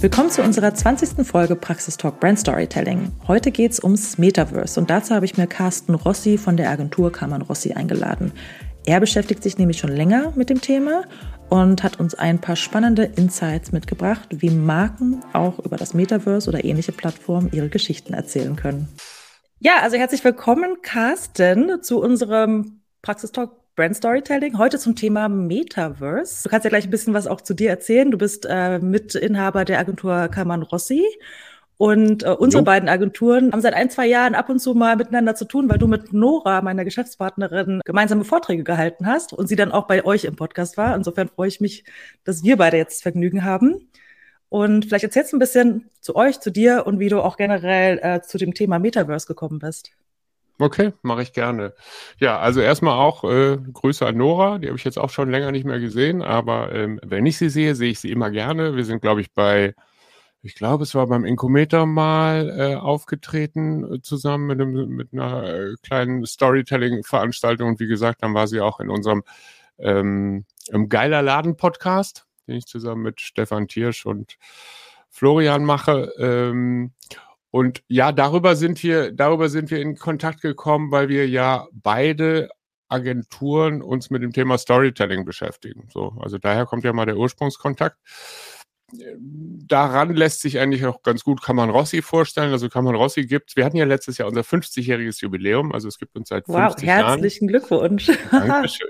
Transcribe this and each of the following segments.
Willkommen zu unserer 20. Folge Praxis Talk Brand Storytelling. Heute geht es ums Metaverse und dazu habe ich mir Carsten Rossi von der Agentur Kammern Rossi eingeladen. Er beschäftigt sich nämlich schon länger mit dem Thema und hat uns ein paar spannende Insights mitgebracht, wie Marken auch über das Metaverse oder ähnliche Plattformen ihre Geschichten erzählen können. Ja, also herzlich willkommen, Carsten, zu unserem Praxis Talk Brand Storytelling. Heute zum Thema Metaverse. Du kannst ja gleich ein bisschen was auch zu dir erzählen. Du bist äh, Mitinhaber der Agentur Kaman Rossi. Und äh, unsere jo. beiden Agenturen haben seit ein, zwei Jahren ab und zu mal miteinander zu tun, weil du mit Nora, meiner Geschäftspartnerin, gemeinsame Vorträge gehalten hast und sie dann auch bei euch im Podcast war. Insofern freue ich mich, dass wir beide jetzt Vergnügen haben. Und vielleicht erzählst du ein bisschen zu euch, zu dir und wie du auch generell äh, zu dem Thema Metaverse gekommen bist. Okay, mache ich gerne. Ja, also erstmal auch äh, Grüße an Nora, die habe ich jetzt auch schon länger nicht mehr gesehen, aber ähm, wenn ich sie sehe, sehe ich sie immer gerne. Wir sind, glaube ich, bei, ich glaube, es war beim Inkometer mal äh, aufgetreten äh, zusammen mit, einem, mit einer äh, kleinen Storytelling-Veranstaltung und wie gesagt, dann war sie auch in unserem ähm, im Geiler Laden-Podcast, den ich zusammen mit Stefan Tiersch und Florian mache. Ähm, und ja, darüber sind wir, darüber sind wir in Kontakt gekommen, weil wir ja beide Agenturen uns mit dem Thema Storytelling beschäftigen. So, also daher kommt ja mal der Ursprungskontakt daran lässt sich eigentlich auch ganz gut Kammern Rossi vorstellen. Also Kammern Rossi gibt, wir hatten ja letztes Jahr unser 50-jähriges Jubiläum, also es gibt uns seit wow, 50 Jahren. Wow, herzlichen Glückwunsch. Dankeschön.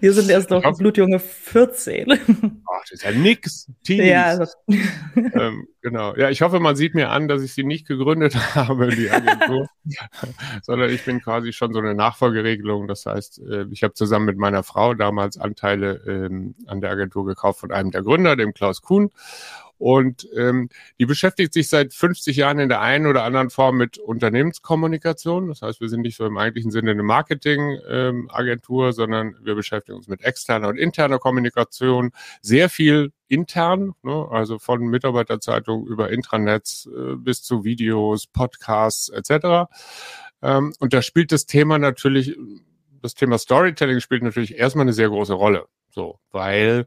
Wir sind erst noch glaub, blutjunge 14. Ach, das ist ja nix. Teenies. Ja, also. ähm, genau. Ja, ich hoffe, man sieht mir an, dass ich sie nicht gegründet habe, die Agentur, sondern ich bin quasi schon so eine Nachfolgeregelung. Das heißt, äh, ich habe zusammen mit meiner Frau damals Anteile ähm, an der Agentur gekauft von einem der Gründer, dem Klaus Kuhn. Und ähm, die beschäftigt sich seit 50 Jahren in der einen oder anderen Form mit Unternehmenskommunikation. Das heißt, wir sind nicht so im eigentlichen Sinne eine Marketingagentur, ähm, sondern wir beschäftigen uns mit externer und interner Kommunikation. Sehr viel intern, ne? also von Mitarbeiterzeitungen über Intranets äh, bis zu Videos, Podcasts etc. Ähm, und da spielt das Thema natürlich, das Thema Storytelling spielt natürlich erstmal eine sehr große Rolle. So, weil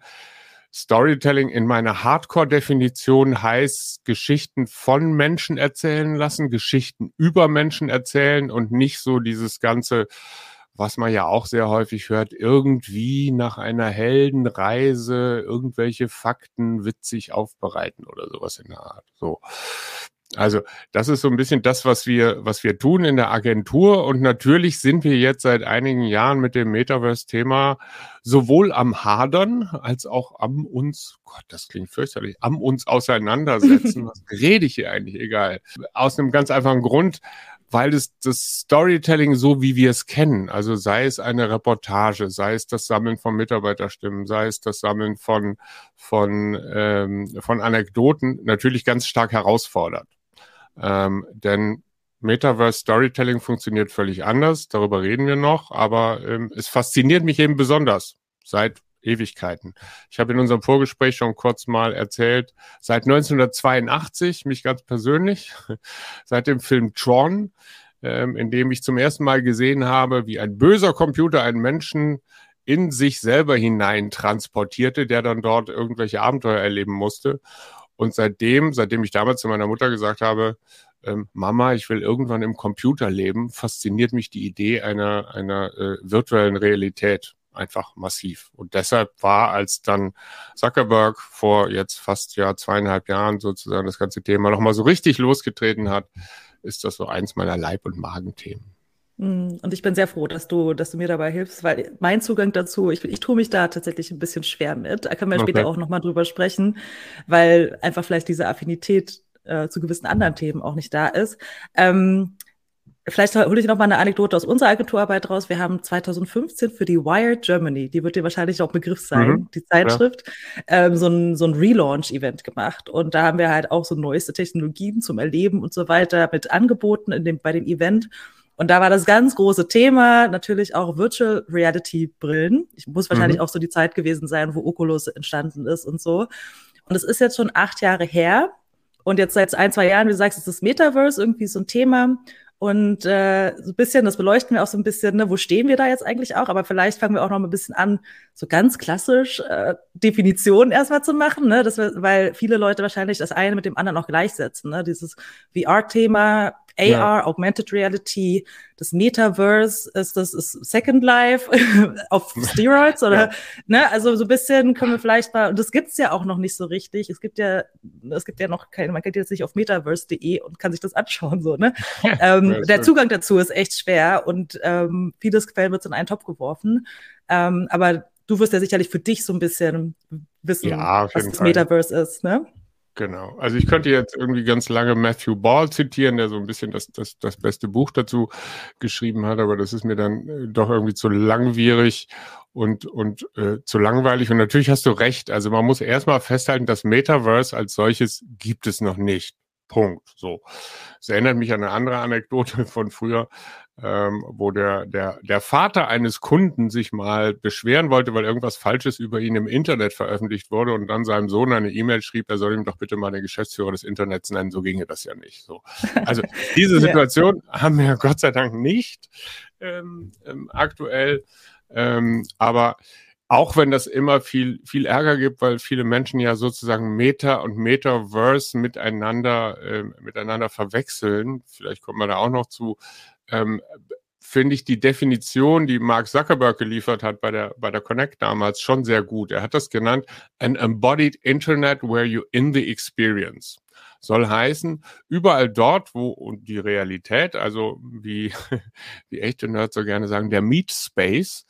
Storytelling in meiner Hardcore-Definition heißt Geschichten von Menschen erzählen lassen, Geschichten über Menschen erzählen und nicht so dieses ganze, was man ja auch sehr häufig hört, irgendwie nach einer Heldenreise irgendwelche Fakten witzig aufbereiten oder sowas in der Art. So. Also das ist so ein bisschen das, was wir, was wir tun in der Agentur. Und natürlich sind wir jetzt seit einigen Jahren mit dem Metaverse-Thema sowohl am Hadern als auch am uns, Gott, das klingt fürchterlich, am uns auseinandersetzen. was rede ich hier eigentlich? Egal. Aus einem ganz einfachen Grund, weil das, das Storytelling so, wie wir es kennen, also sei es eine Reportage, sei es das Sammeln von Mitarbeiterstimmen, sei es das Sammeln von, von, ähm, von Anekdoten, natürlich ganz stark herausfordert. Ähm, denn Metaverse Storytelling funktioniert völlig anders, darüber reden wir noch, aber ähm, es fasziniert mich eben besonders seit Ewigkeiten. Ich habe in unserem Vorgespräch schon kurz mal erzählt, seit 1982, mich ganz persönlich, seit dem Film Tron, ähm, in dem ich zum ersten Mal gesehen habe, wie ein böser Computer einen Menschen in sich selber hinein transportierte, der dann dort irgendwelche Abenteuer erleben musste. Und seitdem, seitdem ich damals zu meiner Mutter gesagt habe, ähm, Mama, ich will irgendwann im Computer leben, fasziniert mich die Idee einer, einer äh, virtuellen Realität einfach massiv. Und deshalb war, als dann Zuckerberg vor jetzt fast ja zweieinhalb Jahren sozusagen das ganze Thema nochmal so richtig losgetreten hat, ist das so eins meiner Leib- und Magenthemen. Mm, und ich bin sehr froh, dass du, dass du mir dabei hilfst, weil mein Zugang dazu, ich, ich tue mich da tatsächlich ein bisschen schwer mit. Da können wir okay. später auch nochmal drüber sprechen, weil einfach vielleicht diese Affinität äh, zu gewissen anderen Themen auch nicht da ist. Ähm, vielleicht hole ich noch mal eine Anekdote aus unserer Agenturarbeit raus. Wir haben 2015 für die Wired Germany, die wird dir wahrscheinlich auch Begriff sein, mhm. die Zeitschrift, ja. ähm, so ein, so ein Relaunch-Event gemacht. Und da haben wir halt auch so neueste Technologien zum Erleben und so weiter mit angeboten in dem, bei dem Event. Und da war das ganz große Thema natürlich auch Virtual Reality Brillen. Ich muss wahrscheinlich mhm. auch so die Zeit gewesen sein, wo Oculus entstanden ist und so. Und es ist jetzt schon acht Jahre her. Und jetzt seit ein, zwei Jahren, wie du sagst, ist das Metaverse irgendwie so ein Thema. Und äh, so ein bisschen, das beleuchten wir auch so ein bisschen, ne, wo stehen wir da jetzt eigentlich auch? Aber vielleicht fangen wir auch noch mal ein bisschen an, so ganz klassisch äh, Definitionen erstmal zu machen, ne? Das, weil viele Leute wahrscheinlich das eine mit dem anderen auch gleichsetzen. Ne? Dieses VR-Thema AR, ja. Augmented Reality, das Metaverse ist das ist Second Life auf Steroids oder ja. ne, also so ein bisschen können wir vielleicht mal, und das gibt's ja auch noch nicht so richtig. Es gibt ja, es gibt ja noch keine, man geht jetzt nicht auf metaverse.de und kann sich das anschauen, so, ne? ähm, der Zugang dazu ist echt schwer und ähm, vieles Quellen wird in einen Topf geworfen. Ähm, aber du wirst ja sicherlich für dich so ein bisschen wissen, ja, was das Fall. Metaverse ist, ne? Genau. Also ich könnte jetzt irgendwie ganz lange Matthew Ball zitieren, der so ein bisschen das, das, das beste Buch dazu geschrieben hat, aber das ist mir dann äh, doch irgendwie zu langwierig und, und äh, zu langweilig. Und natürlich hast du recht. Also man muss erstmal festhalten, das Metaverse als solches gibt es noch nicht. Punkt. So. Es erinnert mich an eine andere Anekdote von früher ähm, wo der, der, der Vater eines Kunden sich mal beschweren wollte, weil irgendwas Falsches über ihn im Internet veröffentlicht wurde und dann seinem Sohn eine E-Mail schrieb, er soll ihm doch bitte mal den Geschäftsführer des Internets nennen. So ginge das ja nicht. So. Also diese Situation ja. haben wir Gott sei Dank nicht ähm, ähm, aktuell. Ähm, aber auch wenn das immer viel, viel Ärger gibt, weil viele Menschen ja sozusagen Meta und Metaverse miteinander, äh, miteinander verwechseln. Vielleicht kommt man da auch noch zu ähm, finde ich die Definition, die Mark Zuckerberg geliefert hat bei der, bei der Connect damals, schon sehr gut. Er hat das genannt, an embodied Internet where you in the experience. Soll heißen, überall dort, wo und die Realität, also wie, wie echte Nerds so gerne sagen, der Meat Space,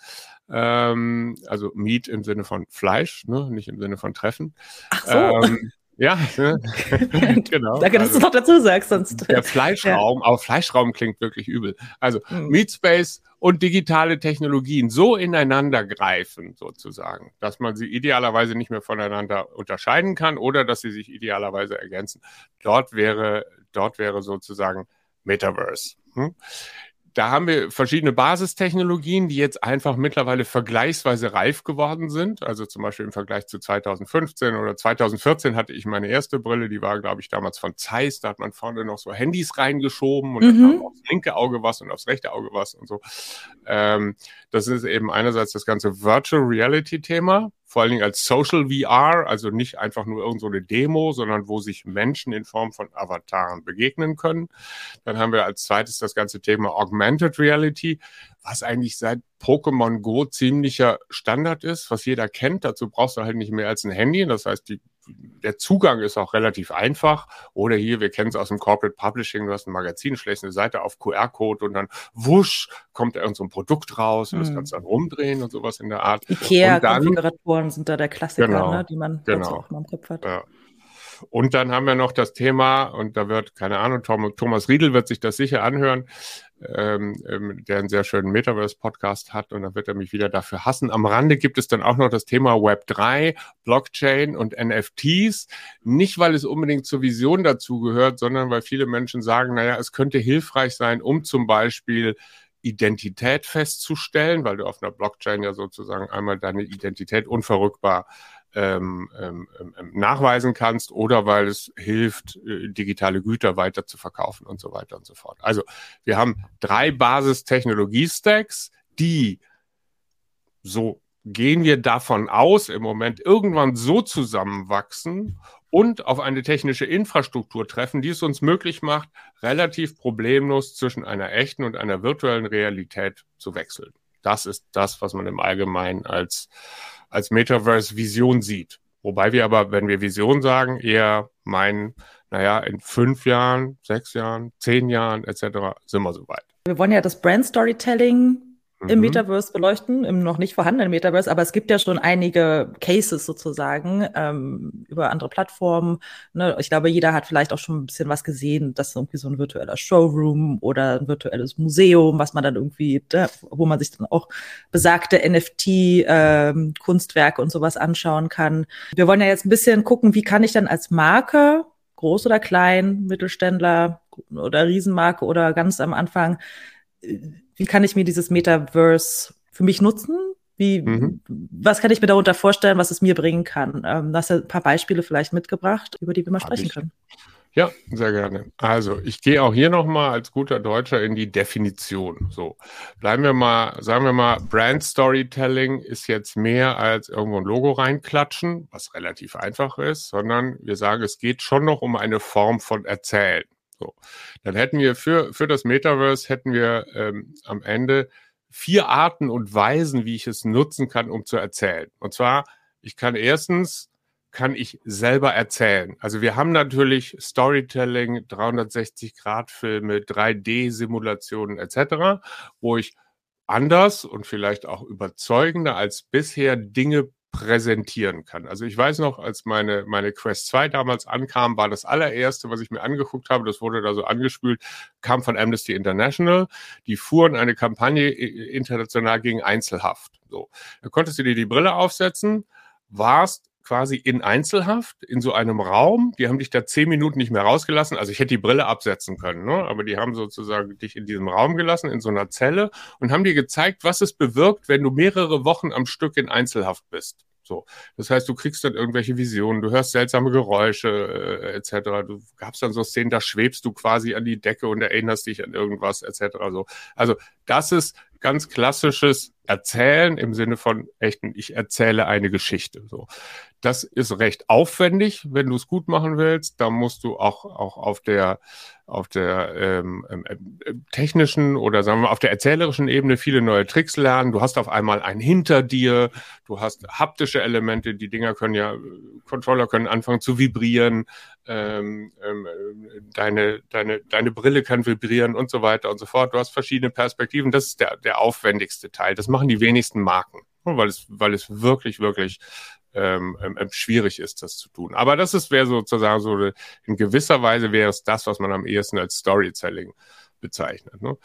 ähm, also Meat im Sinne von Fleisch, ne, nicht im Sinne von Treffen. Ach so. Ähm, ja, genau. Danke, dass also, du noch dazu sagst, sonst. Der Fleischraum, ja. aber Fleischraum klingt wirklich übel. Also mhm. Meatspace und digitale Technologien so ineinander greifen, sozusagen, dass man sie idealerweise nicht mehr voneinander unterscheiden kann oder dass sie sich idealerweise ergänzen. Dort wäre, dort wäre sozusagen Metaverse. Hm? Da haben wir verschiedene Basistechnologien, die jetzt einfach mittlerweile vergleichsweise reif geworden sind. Also zum Beispiel im Vergleich zu 2015 oder 2014 hatte ich meine erste Brille, die war, glaube ich, damals von Zeiss. Da hat man vorne noch so Handys reingeschoben und mhm. dann kam aufs linke Auge was und aufs rechte Auge was und so. Ähm, das ist eben einerseits das ganze Virtual Reality Thema, vor allen Dingen als Social VR, also nicht einfach nur irgendeine so Demo, sondern wo sich Menschen in Form von Avataren begegnen können. Dann haben wir als zweites das ganze Thema Augmented Reality, was eigentlich seit Pokémon Go ziemlicher Standard ist, was jeder kennt. Dazu brauchst du halt nicht mehr als ein Handy. Das heißt, die der Zugang ist auch relativ einfach. Oder hier, wir kennen es aus dem Corporate Publishing, du hast ein Magazin, schlägst eine Seite auf QR-Code und dann wusch, kommt da irgend so ein Produkt raus und das hm. kannst du dann rumdrehen und sowas in der Art. Ikea-Konfiguratoren sind da der Klassiker, genau, ne, die man genau. auch mal im Kopf hat. Ja. Und dann haben wir noch das Thema, und da wird, keine Ahnung, Thomas Riedel wird sich das sicher anhören, ähm, ähm, der einen sehr schönen Metaverse-Podcast hat und dann wird er mich wieder dafür hassen. Am Rande gibt es dann auch noch das Thema Web3, Blockchain und NFTs. Nicht, weil es unbedingt zur Vision dazu gehört, sondern weil viele Menschen sagen, naja, es könnte hilfreich sein, um zum Beispiel Identität festzustellen, weil du auf einer Blockchain ja sozusagen einmal deine Identität unverrückbar ähm, ähm, ähm, nachweisen kannst oder weil es hilft, äh, digitale Güter weiter zu verkaufen und so weiter und so fort. Also wir haben drei Basistechnologie-Stacks, die so gehen wir davon aus, im Moment irgendwann so zusammenwachsen und auf eine technische Infrastruktur treffen, die es uns möglich macht, relativ problemlos zwischen einer echten und einer virtuellen Realität zu wechseln. Das ist das, was man im Allgemeinen als als Metaverse-Vision sieht. Wobei wir aber, wenn wir Vision sagen, eher meinen, naja, in fünf Jahren, sechs Jahren, zehn Jahren etc. sind wir soweit. Wir wollen ja das Brand Storytelling im mhm. Metaverse beleuchten, im noch nicht vorhandenen Metaverse, aber es gibt ja schon einige Cases sozusagen ähm, über andere Plattformen. Ne? Ich glaube, jeder hat vielleicht auch schon ein bisschen was gesehen, dass irgendwie so ein virtueller Showroom oder ein virtuelles Museum, was man dann irgendwie, da, ne, wo man sich dann auch besagte NFT-Kunstwerke ähm, und sowas anschauen kann. Wir wollen ja jetzt ein bisschen gucken, wie kann ich dann als Marke groß oder klein, Mittelständler oder Riesenmarke oder ganz am Anfang äh, wie kann ich mir dieses Metaverse für mich nutzen? Wie, mhm. was kann ich mir darunter vorstellen, was es mir bringen kann? Ähm, hast du ein paar Beispiele vielleicht mitgebracht, über die wir mal sprechen ich, können? Ja, sehr gerne. Also, ich gehe auch hier nochmal als guter Deutscher in die Definition. So, bleiben wir mal, sagen wir mal, Brand Storytelling ist jetzt mehr als irgendwo ein Logo reinklatschen, was relativ einfach ist, sondern wir sagen, es geht schon noch um eine Form von Erzählen. So, dann hätten wir für, für das Metaverse hätten wir ähm, am Ende vier Arten und Weisen, wie ich es nutzen kann, um zu erzählen. Und zwar, ich kann erstens kann ich selber erzählen. Also wir haben natürlich Storytelling, 360-Grad-Filme, 3D-Simulationen etc., wo ich anders und vielleicht auch überzeugender als bisher Dinge präsentieren kann. Also ich weiß noch, als meine, meine Quest 2 damals ankam, war das allererste, was ich mir angeguckt habe, das wurde da so angespült, kam von Amnesty International. Die fuhren eine Kampagne international gegen Einzelhaft. So, da konntest du dir die Brille aufsetzen, warst quasi in Einzelhaft in so einem Raum. Die haben dich da zehn Minuten nicht mehr rausgelassen. Also ich hätte die Brille absetzen können, ne? aber die haben sozusagen dich in diesem Raum gelassen, in so einer Zelle und haben dir gezeigt, was es bewirkt, wenn du mehrere Wochen am Stück in Einzelhaft bist. So, das heißt, du kriegst dann irgendwelche Visionen, du hörst seltsame Geräusche äh, etc. Du gabst dann so Szenen, da schwebst du quasi an die Decke und erinnerst dich an irgendwas etc. So, also das ist ganz klassisches Erzählen im Sinne von echten, ich erzähle eine Geschichte. So. Das ist recht aufwendig, wenn du es gut machen willst. Da musst du auch, auch auf der, auf der ähm, ähm, ähm, technischen oder sagen wir mal auf der erzählerischen Ebene viele neue Tricks lernen. Du hast auf einmal ein hinter dir, du hast haptische Elemente, die Dinger können ja, Controller können anfangen zu vibrieren, ähm, ähm, deine, deine, deine Brille kann vibrieren und so weiter und so fort. Du hast verschiedene Perspektiven. Das ist der, der aufwendigste Teil. Das machen die wenigsten Marken, weil es, weil es wirklich, wirklich ähm, ähm, ähm, schwierig ist, das zu tun. Aber das ist wäre sozusagen so in gewisser Weise wäre es das, was man am ehesten als Storytelling bezeichnet. Ne?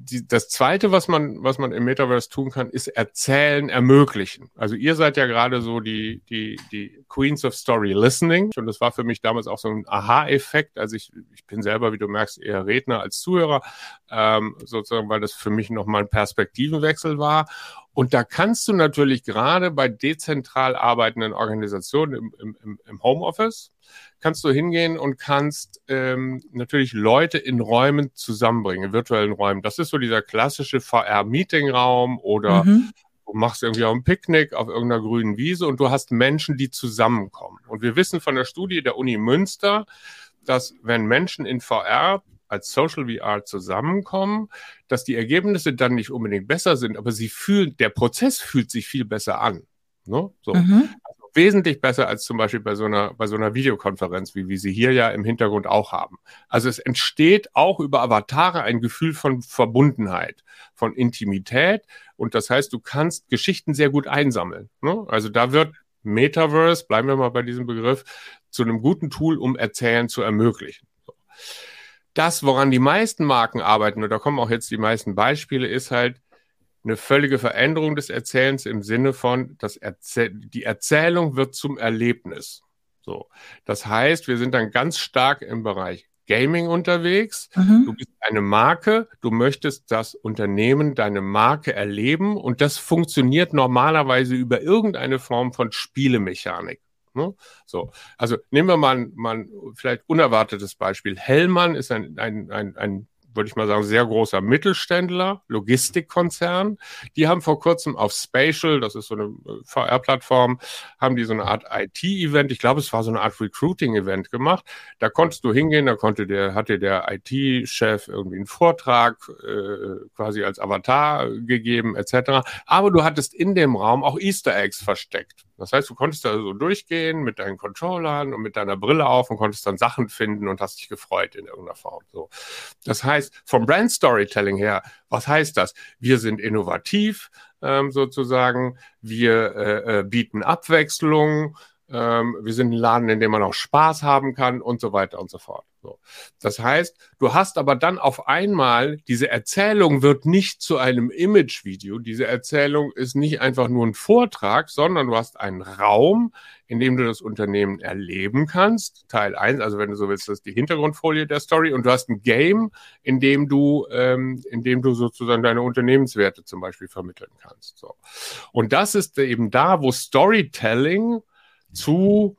Die, das zweite, was man, was man im Metaverse tun kann, ist erzählen, ermöglichen. Also ihr seid ja gerade so die, die, die Queens of Story Listening. Und das war für mich damals auch so ein Aha-Effekt. Also ich, ich bin selber, wie du merkst, eher Redner als Zuhörer, ähm, sozusagen, weil das für mich nochmal ein Perspektivenwechsel war. Und da kannst du natürlich gerade bei dezentral arbeitenden Organisationen im, im, im Homeoffice, kannst du hingehen und kannst ähm, natürlich Leute in Räumen zusammenbringen, in virtuellen Räumen. Das ist so dieser klassische VR-Meeting-Raum oder mhm. du machst irgendwie auch ein Picknick auf irgendeiner grünen Wiese und du hast Menschen, die zusammenkommen. Und wir wissen von der Studie der Uni Münster, dass wenn Menschen in VR als Social VR zusammenkommen, dass die Ergebnisse dann nicht unbedingt besser sind, aber sie fühlen, der Prozess fühlt sich viel besser an. Ne? So. Mhm wesentlich besser als zum Beispiel bei so einer, bei so einer Videokonferenz, wie wir sie hier ja im Hintergrund auch haben. Also es entsteht auch über Avatare ein Gefühl von Verbundenheit, von Intimität. Und das heißt, du kannst Geschichten sehr gut einsammeln. Ne? Also da wird Metaverse, bleiben wir mal bei diesem Begriff, zu einem guten Tool, um Erzählen zu ermöglichen. Das, woran die meisten Marken arbeiten, und da kommen auch jetzt die meisten Beispiele, ist halt, eine völlige Veränderung des Erzählens im Sinne von, das Erzähl die Erzählung wird zum Erlebnis. So. Das heißt, wir sind dann ganz stark im Bereich Gaming unterwegs. Mhm. Du bist eine Marke, du möchtest das Unternehmen, deine Marke erleben und das funktioniert normalerweise über irgendeine Form von Spielemechanik. Ne? So, also nehmen wir mal, mal ein vielleicht unerwartetes Beispiel. Hellmann ist ein, ein, ein, ein würde ich mal sagen, sehr großer Mittelständler, Logistikkonzern. Die haben vor kurzem auf Spatial, das ist so eine äh, VR-Plattform, haben die so eine Art IT-Event, ich glaube, es war so eine Art Recruiting-Event gemacht. Da konntest du hingehen, da konnte der, hatte der IT-Chef irgendwie einen Vortrag äh, quasi als Avatar gegeben, etc. Aber du hattest in dem Raum auch Easter Eggs versteckt. Das heißt, du konntest da so durchgehen mit deinen Controllern und mit deiner Brille auf und konntest dann Sachen finden und hast dich gefreut in irgendeiner Form. So. Das heißt, vom Brand Storytelling her, was heißt das? Wir sind innovativ ähm, sozusagen, wir äh, äh, bieten Abwechslung, ähm, wir sind ein Laden, in dem man auch Spaß haben kann und so weiter und so fort. So. Das heißt, du hast aber dann auf einmal, diese Erzählung wird nicht zu einem Image-Video. Diese Erzählung ist nicht einfach nur ein Vortrag, sondern du hast einen Raum, in dem du das Unternehmen erleben kannst. Teil eins, also wenn du so willst, das ist die Hintergrundfolie der Story. Und du hast ein Game, in dem du, ähm, in dem du sozusagen deine Unternehmenswerte zum Beispiel vermitteln kannst. So. Und das ist eben da, wo Storytelling zu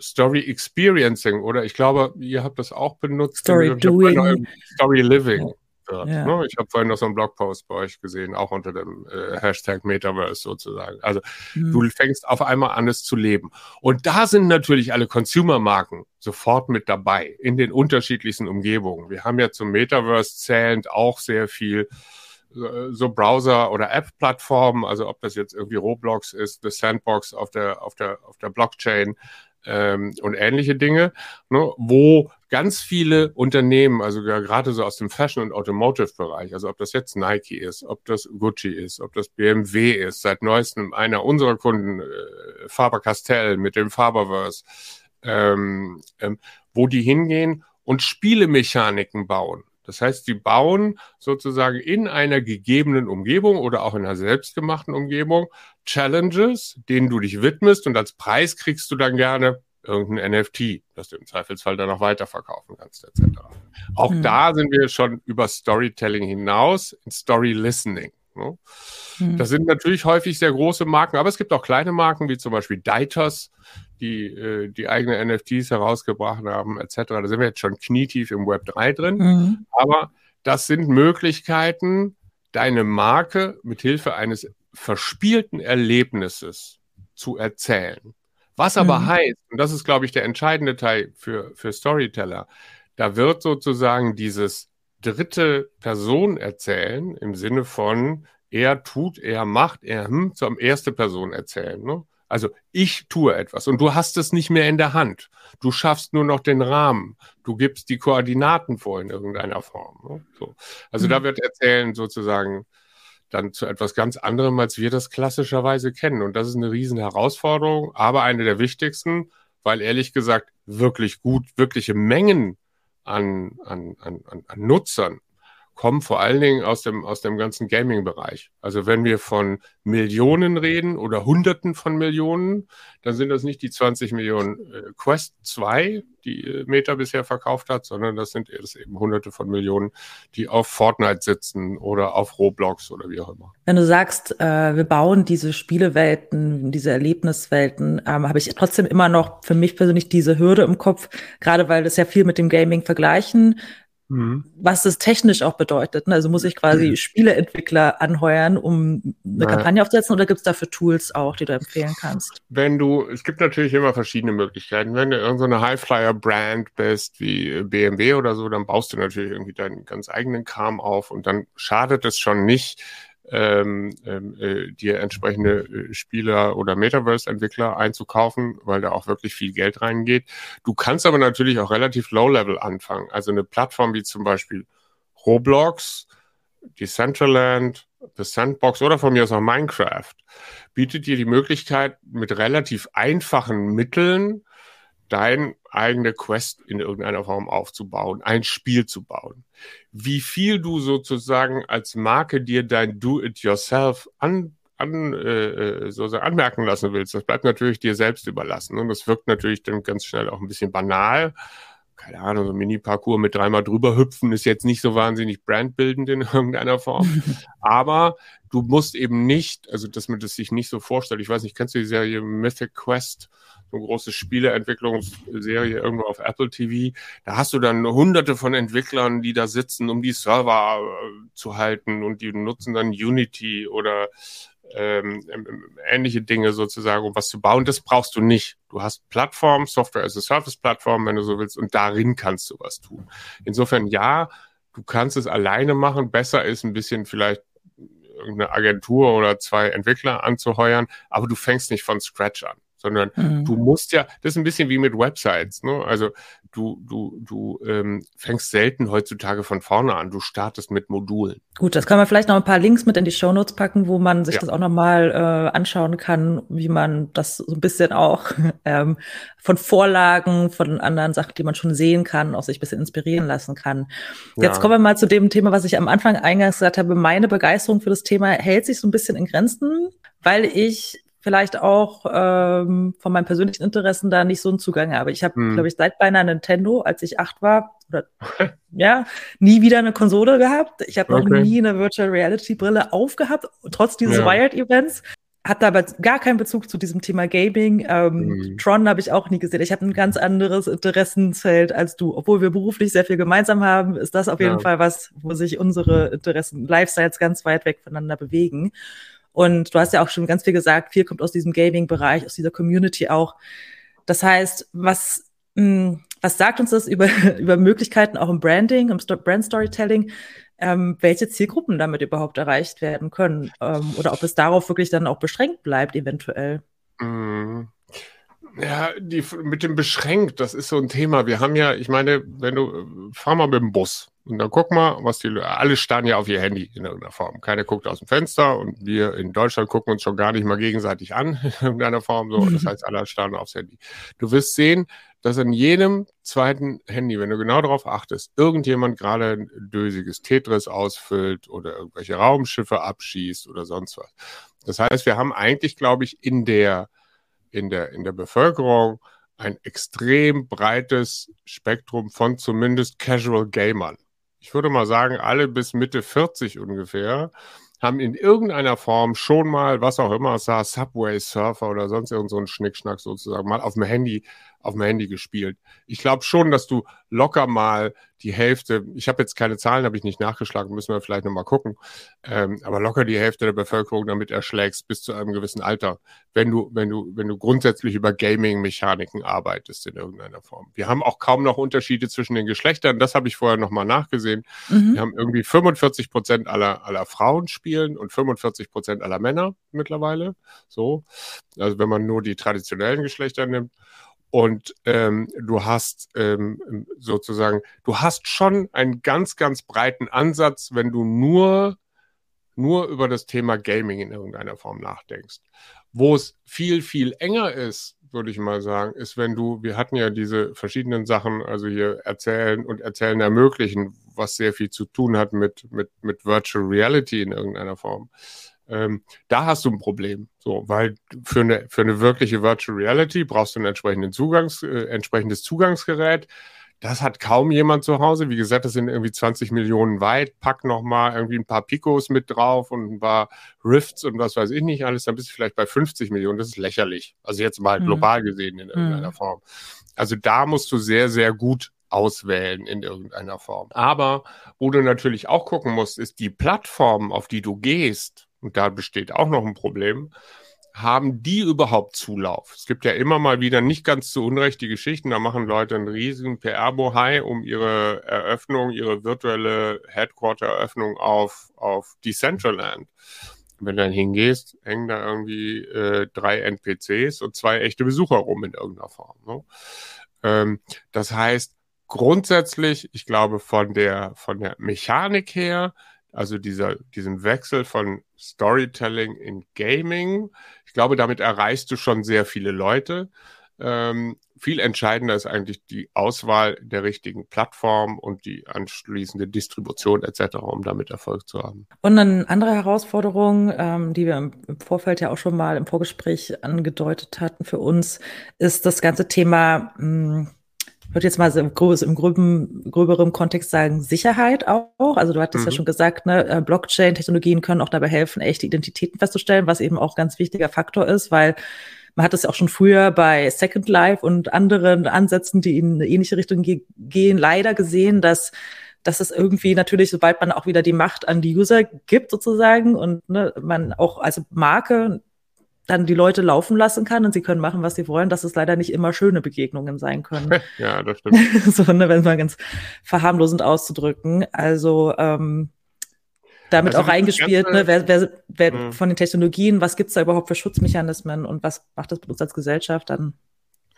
Story Experiencing oder ich glaube, ihr habt das auch benutzt. Story Doing. Story Living. Ja. Ne? Ich habe vorhin noch so einen Blogpost bei euch gesehen, auch unter dem äh, Hashtag Metaverse sozusagen. Also mhm. du fängst auf einmal an, es zu leben. Und da sind natürlich alle Consumer-Marken sofort mit dabei in den unterschiedlichsten Umgebungen. Wir haben ja zum Metaverse zählend auch sehr viel so Browser- oder App-Plattformen, also ob das jetzt irgendwie Roblox ist, The Sandbox auf der, auf der, auf der Blockchain, ähm, und ähnliche Dinge, ne, wo ganz viele Unternehmen, also gerade so aus dem Fashion- und Automotive-Bereich, also ob das jetzt Nike ist, ob das Gucci ist, ob das BMW ist, seit neuestem einer unserer Kunden, äh, Faber-Castell mit dem Faberverse, ähm, ähm, wo die hingehen und Spielemechaniken bauen. Das heißt, die bauen sozusagen in einer gegebenen Umgebung oder auch in einer selbstgemachten Umgebung Challenges, denen du dich widmest und als Preis kriegst du dann gerne irgendein NFT, das du im Zweifelsfall dann auch weiterverkaufen kannst, etc. Auch mhm. da sind wir schon über Storytelling hinaus in Story Listening. Ne? Mhm. Das sind natürlich häufig sehr große Marken, aber es gibt auch kleine Marken wie zum Beispiel Deitos, die äh, die eigene NFTs herausgebracht haben, etc. Da sind wir jetzt schon knietief im Web 3 drin. Mhm. Aber das sind Möglichkeiten, deine Marke mit Hilfe eines verspielten Erlebnisses zu erzählen. Was aber mhm. heißt, und das ist, glaube ich, der entscheidende Teil für, für Storyteller, da wird sozusagen dieses dritte Person erzählen im Sinne von er tut, er macht, er hm, zur erste Person erzählen. Ne? Also ich tue etwas und du hast es nicht mehr in der Hand. Du schaffst nur noch den Rahmen. Du gibst die Koordinaten vor in irgendeiner Form. Ne? So. Also mhm. da wird Erzählen sozusagen dann zu etwas ganz anderem, als wir das klassischerweise kennen. Und das ist eine riesen Herausforderung, aber eine der wichtigsten, weil ehrlich gesagt wirklich gut, wirkliche Mengen an, an, an, an Nutzern kommen vor allen Dingen aus dem, aus dem ganzen Gaming-Bereich. Also wenn wir von Millionen reden oder Hunderten von Millionen, dann sind das nicht die 20 Millionen äh, Quest 2, die äh, Meta bisher verkauft hat, sondern das sind das eben Hunderte von Millionen, die auf Fortnite sitzen oder auf Roblox oder wie auch immer. Wenn du sagst, äh, wir bauen diese Spielewelten, diese Erlebniswelten, ähm, habe ich trotzdem immer noch für mich persönlich diese Hürde im Kopf, gerade weil das ja viel mit dem Gaming vergleichen Mhm. Was das technisch auch bedeutet. Ne? Also muss ich quasi mhm. Spieleentwickler anheuern, um eine ja. Kampagne aufzusetzen oder gibt es dafür Tools auch, die du empfehlen kannst? Wenn du, es gibt natürlich immer verschiedene Möglichkeiten. Wenn du irgendeine so Highflyer-Brand bist, wie BMW oder so, dann baust du natürlich irgendwie deinen ganz eigenen Kram auf und dann schadet es schon nicht, ähm, ähm, äh, dir entsprechende äh, Spieler oder Metaverse-Entwickler einzukaufen, weil da auch wirklich viel Geld reingeht. Du kannst aber natürlich auch relativ low-level anfangen. Also eine Plattform wie zum Beispiel Roblox, Decentraland, The Sandbox oder von mir aus auch Minecraft bietet dir die Möglichkeit, mit relativ einfachen Mitteln dein eigene Quest in irgendeiner Form aufzubauen, ein Spiel zu bauen. Wie viel du sozusagen als Marke dir dein Do-it-yourself an, an, äh, äh, anmerken lassen willst, das bleibt natürlich dir selbst überlassen. Und das wirkt natürlich dann ganz schnell auch ein bisschen banal. Keine Ahnung, so ein Mini-Parcours mit dreimal drüber hüpfen ist jetzt nicht so wahnsinnig brandbildend in irgendeiner Form. Aber du musst eben nicht, also dass man das sich nicht so vorstellt. Ich weiß nicht, kennst du die Serie Mythic Quest? so eine große Spieleentwicklungsserie irgendwo auf Apple TV. Da hast du dann hunderte von Entwicklern, die da sitzen, um die Server äh, zu halten und die nutzen dann Unity oder ähm, ähm, ähnliche Dinge sozusagen, um was zu bauen. Das brauchst du nicht. Du hast Plattform, Software as a Service Plattform, wenn du so willst, und darin kannst du was tun. Insofern ja, du kannst es alleine machen. Besser ist ein bisschen vielleicht irgendeine Agentur oder zwei Entwickler anzuheuern, aber du fängst nicht von Scratch an sondern mhm. du musst ja, das ist ein bisschen wie mit Websites, ne? Also du, du, du ähm, fängst selten heutzutage von vorne an, du startest mit Modulen. Gut, das kann man vielleicht noch ein paar Links mit in die Shownotes packen, wo man sich ja. das auch nochmal äh, anschauen kann, wie man das so ein bisschen auch ähm, von Vorlagen, von anderen Sachen, die man schon sehen kann, auch sich ein bisschen inspirieren lassen kann. Jetzt ja. kommen wir mal zu dem Thema, was ich am Anfang eingangs gesagt habe. Meine Begeisterung für das Thema hält sich so ein bisschen in Grenzen, weil ich vielleicht auch ähm, von meinen persönlichen Interessen da nicht so einen Zugang habe. Ich habe, hm. glaube ich, seit beinahe Nintendo, als ich acht war, oder ja, nie wieder eine Konsole gehabt. Ich habe okay. noch nie eine Virtual Reality Brille aufgehabt, trotz dieses ja. Wired Events. hat aber gar keinen Bezug zu diesem Thema Gaming. Ähm, mhm. Tron habe ich auch nie gesehen. Ich habe ein ganz anderes Interessensfeld als du. Obwohl wir beruflich sehr viel gemeinsam haben, ist das auf jeden ja. Fall was, wo sich unsere Interessen, Lifestyles ganz weit weg voneinander bewegen. Und du hast ja auch schon ganz viel gesagt, viel kommt aus diesem Gaming-Bereich, aus dieser Community auch. Das heißt, was, mh, hm, was sagt uns das über, über Möglichkeiten auch im Branding, im Brand Storytelling? ähm, welche Zielgruppen damit überhaupt erreicht werden können ähm, oder ob es darauf wirklich dann auch beschränkt bleibt, eventuell. Mhm. Ja, die, mit dem beschränkt, das ist so ein Thema. Wir haben ja, ich meine, wenn du, fahr mal mit dem Bus und dann guck mal, was die, alle starren ja auf ihr Handy in irgendeiner Form. Keiner guckt aus dem Fenster und wir in Deutschland gucken uns schon gar nicht mal gegenseitig an in irgendeiner Form so. Das heißt, alle starren aufs Handy. Du wirst sehen, dass in jedem zweiten Handy, wenn du genau darauf achtest, irgendjemand gerade ein dösiges Tetris ausfüllt oder irgendwelche Raumschiffe abschießt oder sonst was. Das heißt, wir haben eigentlich, glaube ich, in der, in der, in der Bevölkerung ein extrem breites Spektrum von zumindest Casual Gamern. Ich würde mal sagen, alle bis Mitte 40 ungefähr haben in irgendeiner Form schon mal, was auch immer es war, Subway Surfer oder sonst irgend so ein Schnickschnack sozusagen, mal auf dem Handy auf dem Handy gespielt. Ich glaube schon, dass du locker mal die Hälfte, ich habe jetzt keine Zahlen, habe ich nicht nachgeschlagen, müssen wir vielleicht nochmal gucken, ähm, aber locker die Hälfte der Bevölkerung damit erschlägst bis zu einem gewissen Alter, wenn du, wenn du, wenn du grundsätzlich über Gaming-Mechaniken arbeitest in irgendeiner Form. Wir haben auch kaum noch Unterschiede zwischen den Geschlechtern, das habe ich vorher nochmal nachgesehen. Mhm. Wir haben irgendwie 45 Prozent aller, aller Frauen spielen und 45 Prozent aller Männer mittlerweile. So. Also wenn man nur die traditionellen Geschlechter nimmt. Und ähm, du hast ähm, sozusagen, du hast schon einen ganz, ganz breiten Ansatz, wenn du nur, nur über das Thema Gaming in irgendeiner Form nachdenkst. Wo es viel, viel enger ist, würde ich mal sagen, ist, wenn du, wir hatten ja diese verschiedenen Sachen, also hier erzählen und erzählen ermöglichen, was sehr viel zu tun hat mit, mit, mit Virtual Reality in irgendeiner Form. Ähm, da hast du ein Problem. So, weil für eine, für eine wirkliche Virtual Reality brauchst du ein entsprechenden Zugangs, äh, entsprechendes Zugangsgerät. Das hat kaum jemand zu Hause. Wie gesagt, das sind irgendwie 20 Millionen weit. Pack noch mal irgendwie ein paar Picos mit drauf und ein paar Rifts und was weiß ich nicht alles. Dann bist du vielleicht bei 50 Millionen. Das ist lächerlich. Also jetzt mal mhm. global gesehen in irgendeiner mhm. Form. Also da musst du sehr, sehr gut auswählen in irgendeiner Form. Aber wo du natürlich auch gucken musst, ist die Plattform, auf die du gehst, und da besteht auch noch ein Problem, haben die überhaupt Zulauf? Es gibt ja immer mal wieder nicht ganz zu Unrecht die Geschichten, da machen Leute einen riesigen PR-Bohai um ihre Eröffnung, ihre virtuelle Headquarter-Eröffnung auf, auf Decentraland. Wenn du dann hingehst, hängen da irgendwie äh, drei NPCs und zwei echte Besucher rum in irgendeiner Form. Ne? Ähm, das heißt, grundsätzlich, ich glaube, von der, von der Mechanik her, also dieser, diesen Wechsel von Storytelling in Gaming. Ich glaube, damit erreichst du schon sehr viele Leute. Ähm, viel entscheidender ist eigentlich die Auswahl der richtigen Plattform und die anschließende Distribution etc., um damit Erfolg zu haben. Und eine andere Herausforderung, ähm, die wir im Vorfeld ja auch schon mal im Vorgespräch angedeutet hatten für uns, ist das ganze Thema mh, hm, würde jetzt mal so im, im gröben, gröberen Kontext sagen, Sicherheit auch. Also du hattest mhm. ja schon gesagt, ne, äh, Blockchain-Technologien können auch dabei helfen, echte Identitäten festzustellen, was eben auch ganz wichtiger Faktor ist, weil man hat es ja auch schon früher bei Second Life und anderen Ansätzen, die in eine ähnliche Richtung ge gehen, leider gesehen, dass dass es irgendwie natürlich, sobald man auch wieder die Macht an die User gibt sozusagen und ne, man auch als Marke dann die Leute laufen lassen kann und sie können machen, was sie wollen, dass es leider nicht immer schöne Begegnungen sein können. Ja, das stimmt. so, ne, wenn es mal ganz verharmlosend auszudrücken. Also ähm, damit also auch reingespielt, ne, wer, wer, wer mhm. von den Technologien, was gibt's da überhaupt für Schutzmechanismen und was macht das mit uns als Gesellschaft dann?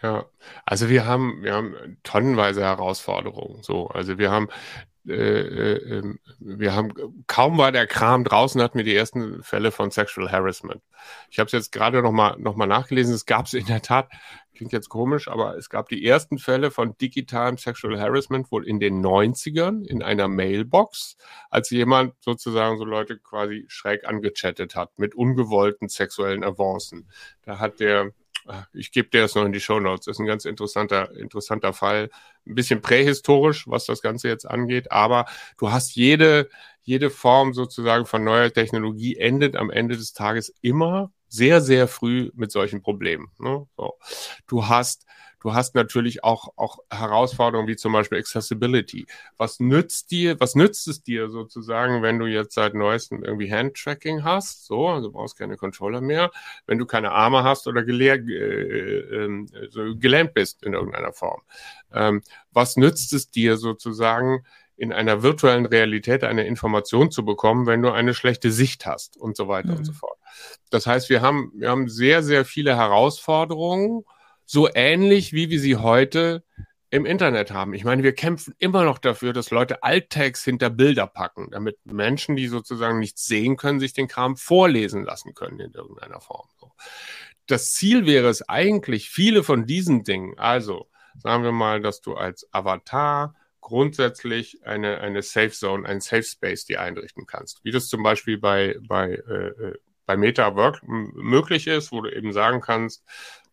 Ja, also wir haben, wir haben tonnenweise Herausforderungen. So, also wir haben äh, äh, ähm, wir haben kaum war der Kram draußen, hatten wir die ersten Fälle von Sexual Harassment. Ich habe es jetzt gerade noch mal noch mal nachgelesen. Es gab es in der Tat. Klingt jetzt komisch, aber es gab die ersten Fälle von digitalem Sexual Harassment wohl in den 90ern in einer Mailbox, als jemand sozusagen so Leute quasi schräg angechattet hat mit ungewollten sexuellen Avancen. Da hat der ich gebe dir das noch in die Show Notes. Das ist ein ganz interessanter, interessanter Fall. Ein bisschen prähistorisch, was das Ganze jetzt angeht, aber du hast jede, jede Form sozusagen von neuer Technologie endet am Ende des Tages immer sehr, sehr früh mit solchen Problemen. Ne? So. Du hast Du hast natürlich auch, auch Herausforderungen wie zum Beispiel Accessibility. Was nützt dir, was nützt es dir sozusagen, wenn du jetzt seit neuestem irgendwie Handtracking hast? So, also brauchst keine Controller mehr, wenn du keine Arme hast oder gelehr, äh, äh, so gelähmt bist in irgendeiner Form. Ähm, was nützt es dir sozusagen, in einer virtuellen Realität eine Information zu bekommen, wenn du eine schlechte Sicht hast und so weiter mhm. und so fort. Das heißt, wir haben, wir haben sehr, sehr viele Herausforderungen so ähnlich wie wir sie heute im Internet haben. Ich meine, wir kämpfen immer noch dafür, dass Leute Alttext hinter Bilder packen, damit Menschen, die sozusagen nichts sehen können, sich den Kram vorlesen lassen können in irgendeiner Form. Das Ziel wäre es eigentlich, viele von diesen Dingen, also sagen wir mal, dass du als Avatar grundsätzlich eine, eine Safe Zone, ein Safe Space die einrichten kannst. Wie das zum Beispiel bei, bei, äh, äh bei Meta-Work möglich ist, wo du eben sagen kannst,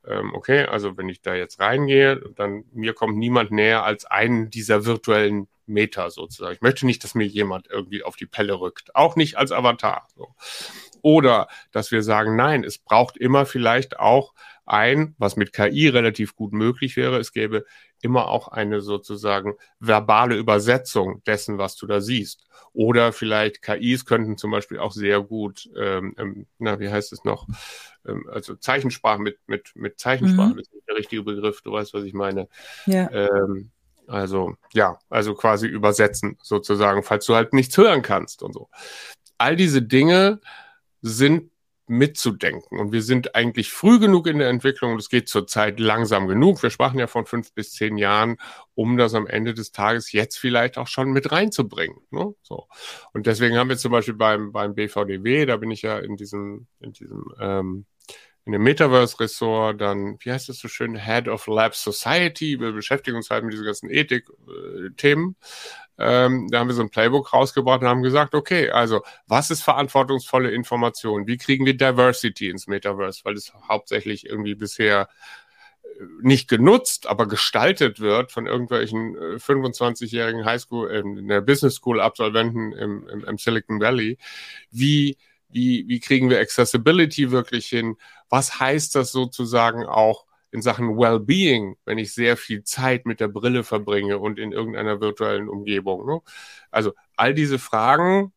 ähm, okay, also wenn ich da jetzt reingehe, dann mir kommt niemand näher als einen dieser virtuellen Meter sozusagen. Ich möchte nicht, dass mir jemand irgendwie auf die Pelle rückt. Auch nicht als Avatar. So. Oder dass wir sagen, nein, es braucht immer vielleicht auch ein, was mit KI relativ gut möglich wäre. Es gäbe immer auch eine sozusagen verbale Übersetzung dessen, was du da siehst. Oder vielleicht KIs könnten zum Beispiel auch sehr gut, ähm, ähm, na, wie heißt es noch, ähm, also Zeichensprache mit, mit, mit Zeichensprache, mhm. das ist nicht der richtige Begriff, du weißt, was ich meine. Ja. Ähm, also, ja, also quasi übersetzen sozusagen, falls du halt nichts hören kannst und so. All diese Dinge sind mitzudenken. Und wir sind eigentlich früh genug in der Entwicklung und es geht zurzeit langsam genug. Wir sprachen ja von fünf bis zehn Jahren, um das am Ende des Tages jetzt vielleicht auch schon mit reinzubringen. Ne? So. Und deswegen haben wir zum Beispiel beim, beim BVDW, da bin ich ja in diesem, in diesem ähm, in dem Metaverse-Ressort dann, wie heißt das so schön, Head of Lab Society. Wir beschäftigen uns halt mit diesen ganzen Ethik-Themen. Ähm, da haben wir so ein Playbook rausgebracht und haben gesagt, okay, also was ist verantwortungsvolle Information? Wie kriegen wir Diversity ins Metaverse? Weil es hauptsächlich irgendwie bisher äh, nicht genutzt, aber gestaltet wird von irgendwelchen 25-jährigen äh, Highschool, äh, in der Business School Absolventen im, im, im Silicon Valley. Wie wie, wie kriegen wir Accessibility wirklich hin? Was heißt das sozusagen auch in Sachen Wellbeing, wenn ich sehr viel Zeit mit der Brille verbringe und in irgendeiner virtuellen Umgebung? Ne? Also all diese Fragen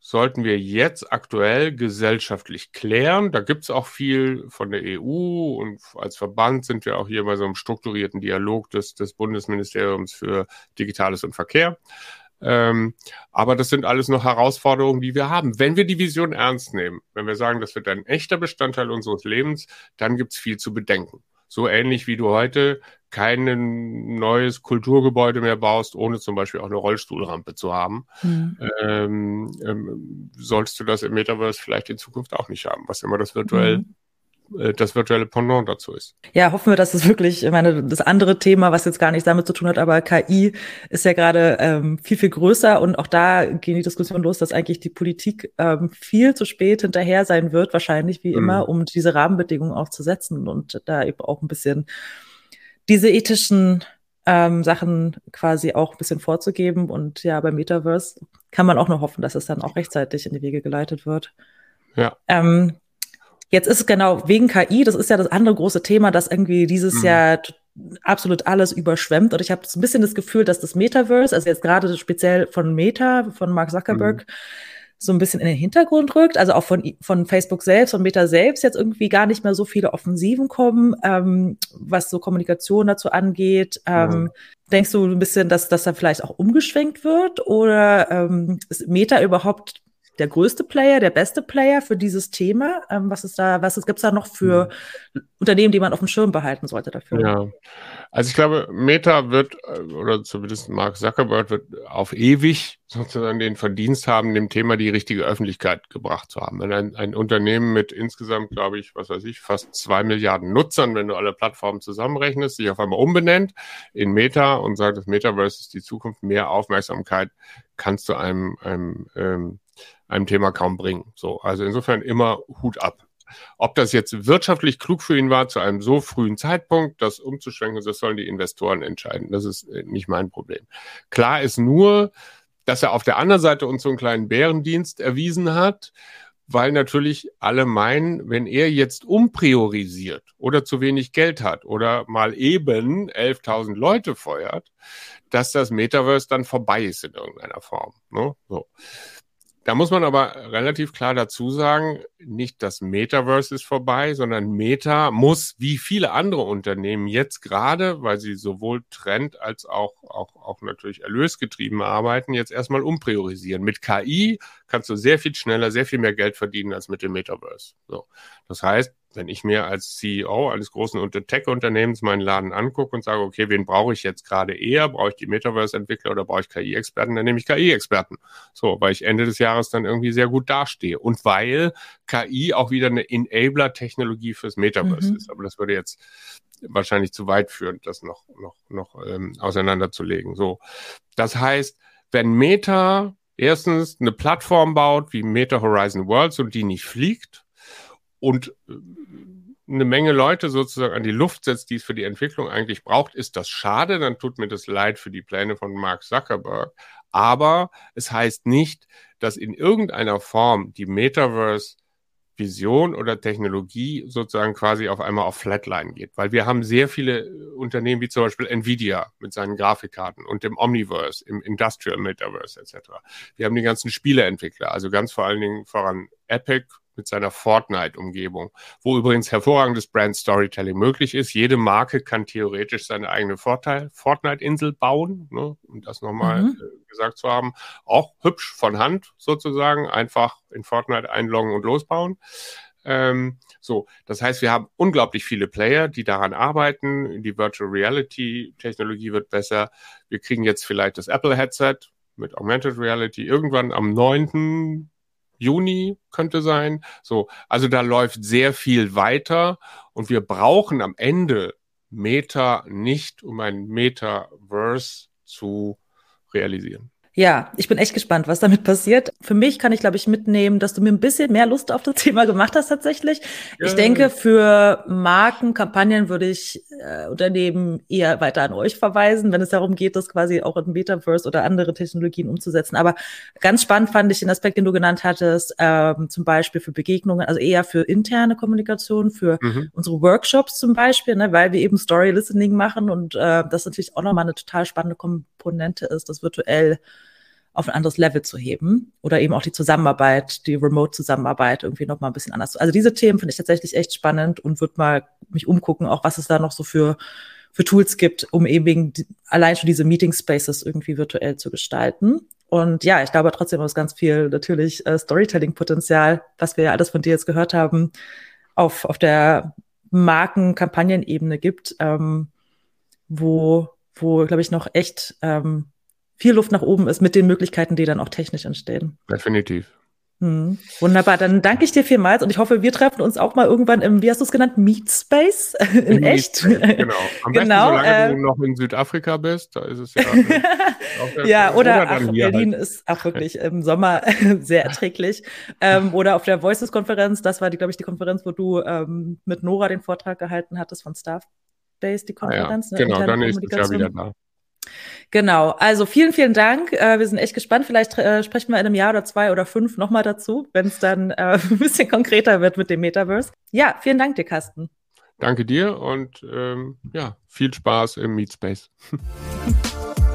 sollten wir jetzt aktuell gesellschaftlich klären. Da gibt es auch viel von der EU und als Verband sind wir auch hier bei so einem strukturierten Dialog des, des Bundesministeriums für Digitales und Verkehr. Ähm, aber das sind alles noch Herausforderungen, die wir haben. Wenn wir die Vision ernst nehmen, wenn wir sagen, das wird ein echter Bestandteil unseres Lebens, dann gibt es viel zu bedenken. So ähnlich wie du heute kein neues Kulturgebäude mehr baust, ohne zum Beispiel auch eine Rollstuhlrampe zu haben, mhm. ähm, ähm, sollst du das im Metaverse vielleicht in Zukunft auch nicht haben, was immer das virtuell mhm. Äh, das virtuelle Pendant dazu ist. Ja, hoffen wir, dass es wirklich, ich meine, das andere Thema, was jetzt gar nichts damit zu tun hat, aber KI ist ja gerade ähm, viel, viel größer und auch da gehen die Diskussionen los, dass eigentlich die Politik ähm, viel zu spät hinterher sein wird, wahrscheinlich wie mhm. immer, um diese Rahmenbedingungen auch zu setzen und da eben auch ein bisschen diese ethischen ähm, Sachen quasi auch ein bisschen vorzugeben. Und ja, beim Metaverse kann man auch nur hoffen, dass es dann auch rechtzeitig in die Wege geleitet wird. Ja. Ähm, Jetzt ist es genau wegen KI, das ist ja das andere große Thema, das irgendwie dieses mhm. Jahr absolut alles überschwemmt. Und ich habe so ein bisschen das Gefühl, dass das Metaverse, also jetzt gerade speziell von Meta, von Mark Zuckerberg, mhm. so ein bisschen in den Hintergrund rückt. Also auch von, von Facebook selbst, von Meta selbst jetzt irgendwie gar nicht mehr so viele Offensiven kommen, ähm, was so Kommunikation dazu angeht. Ähm, ja. Denkst du ein bisschen, dass das dann vielleicht auch umgeschwenkt wird? Oder ähm, ist Meta überhaupt der größte Player, der beste Player für dieses Thema? Ähm, was ist da, was gibt es da noch für mhm. Unternehmen, die man auf dem Schirm behalten sollte dafür? Ja, also ich glaube, Meta wird, äh, oder zumindest Mark Zuckerberg wird auf ewig sozusagen den Verdienst haben, dem Thema die richtige Öffentlichkeit gebracht zu haben. Wenn ein, ein Unternehmen mit insgesamt, glaube ich, was weiß ich, fast zwei Milliarden Nutzern, wenn du alle Plattformen zusammenrechnest, sich auf einmal umbenennt in Meta und sagt, das Metaverse ist die Zukunft, mehr Aufmerksamkeit kannst du einem, einem ähm, einem Thema kaum bringen. So, also insofern immer Hut ab. Ob das jetzt wirtschaftlich klug für ihn war, zu einem so frühen Zeitpunkt, das umzuschwenken, das sollen die Investoren entscheiden. Das ist äh, nicht mein Problem. Klar ist nur, dass er auf der anderen Seite uns so einen kleinen Bärendienst erwiesen hat, weil natürlich alle meinen, wenn er jetzt umpriorisiert oder zu wenig Geld hat oder mal eben 11.000 Leute feuert, dass das Metaverse dann vorbei ist in irgendeiner Form. Ne? So. Da muss man aber relativ klar dazu sagen, nicht das Metaverse ist vorbei, sondern Meta muss wie viele andere Unternehmen jetzt gerade, weil sie sowohl Trend als auch, auch, auch natürlich erlösgetrieben arbeiten, jetzt erstmal umpriorisieren. Mit KI kannst du sehr viel schneller, sehr viel mehr Geld verdienen als mit dem Metaverse. So. Das heißt, wenn ich mir als CEO eines großen Tech-Unternehmens meinen Laden angucke und sage, okay, wen brauche ich jetzt gerade eher? Brauche ich die Metaverse-Entwickler oder brauche ich KI-Experten? Dann nehme ich KI-Experten. So, weil ich Ende des Jahres dann irgendwie sehr gut dastehe. Und weil KI auch wieder eine Enabler-Technologie fürs Metaverse mhm. ist. Aber das würde jetzt wahrscheinlich zu weit führen, das noch, noch, noch ähm, auseinanderzulegen. So. Das heißt, wenn Meta erstens eine Plattform baut wie Meta Horizon Worlds und die nicht fliegt, und äh, eine Menge Leute sozusagen an die Luft setzt, die es für die Entwicklung eigentlich braucht, ist das schade. Dann tut mir das leid für die Pläne von Mark Zuckerberg. Aber es heißt nicht, dass in irgendeiner Form die Metaverse Vision oder Technologie sozusagen quasi auf einmal auf Flatline geht. Weil wir haben sehr viele Unternehmen wie zum Beispiel Nvidia mit seinen Grafikkarten und dem Omniverse, im Industrial Metaverse etc. Wir haben die ganzen Spieleentwickler, also ganz vor allen Dingen voran Epic mit seiner Fortnite-Umgebung, wo übrigens hervorragendes Brand Storytelling möglich ist. Jede Marke kann theoretisch seine eigene Fortnite-Insel bauen, ne, um das nochmal mhm. äh, gesagt zu haben. Auch hübsch von Hand sozusagen, einfach in Fortnite einloggen und losbauen. Ähm, so, das heißt, wir haben unglaublich viele Player, die daran arbeiten. Die Virtual Reality Technologie wird besser. Wir kriegen jetzt vielleicht das Apple Headset mit Augmented Reality irgendwann am 9. Juni könnte sein. So, also da läuft sehr viel weiter und wir brauchen am Ende Meta nicht, um ein Metaverse zu realisieren. Ja, ich bin echt gespannt, was damit passiert. Für mich kann ich, glaube ich, mitnehmen, dass du mir ein bisschen mehr Lust auf das Thema gemacht hast tatsächlich. Ja. Ich denke, für Markenkampagnen würde ich äh, Unternehmen eher weiter an euch verweisen, wenn es darum geht, das quasi auch in Metaverse oder andere Technologien umzusetzen. Aber ganz spannend fand ich den Aspekt, den du genannt hattest, ähm, zum Beispiel für Begegnungen, also eher für interne Kommunikation, für mhm. unsere Workshops zum Beispiel, ne, weil wir eben Story Listening machen und äh, das natürlich auch nochmal eine total spannende Komponente ist, das virtuell auf ein anderes Level zu heben oder eben auch die Zusammenarbeit, die Remote-Zusammenarbeit irgendwie noch mal ein bisschen anders. Also diese Themen finde ich tatsächlich echt spannend und würde mal mich umgucken, auch was es da noch so für für Tools gibt, um eben allein schon diese Meeting Spaces irgendwie virtuell zu gestalten. Und ja, ich glaube trotzdem ist ganz viel natürlich äh, Storytelling-Potenzial, was wir ja alles von dir jetzt gehört haben, auf, auf der Marken-Kampagnenebene gibt, ähm, wo, wo, glaube ich, noch echt ähm, viel Luft nach oben ist mit den Möglichkeiten, die dann auch technisch entstehen. Definitiv. Hm. Wunderbar, dann danke ich dir vielmals und ich hoffe, wir treffen uns auch mal irgendwann im, wie hast du es genannt, Meet Space in, in echt. Meet genau. Am besten, genau, solange äh, du noch in Südafrika bist, da ist es ja. ja, oder, oder ach, Berlin halt. ist auch wirklich im Sommer sehr erträglich. Ähm, oder auf der Voices-Konferenz, das war, die, glaube ich, die Konferenz, wo du ähm, mit Nora den Vortrag gehalten hattest von Staffbase, die Konferenz. Ah, ja. Ne, genau, dann ist es ja wieder da. Genau, also vielen, vielen Dank. Äh, wir sind echt gespannt. Vielleicht äh, sprechen wir in einem Jahr oder zwei oder fünf nochmal dazu, wenn es dann äh, ein bisschen konkreter wird mit dem Metaverse. Ja, vielen Dank dir, Carsten. Danke dir und ähm, ja, viel Spaß im Meetspace.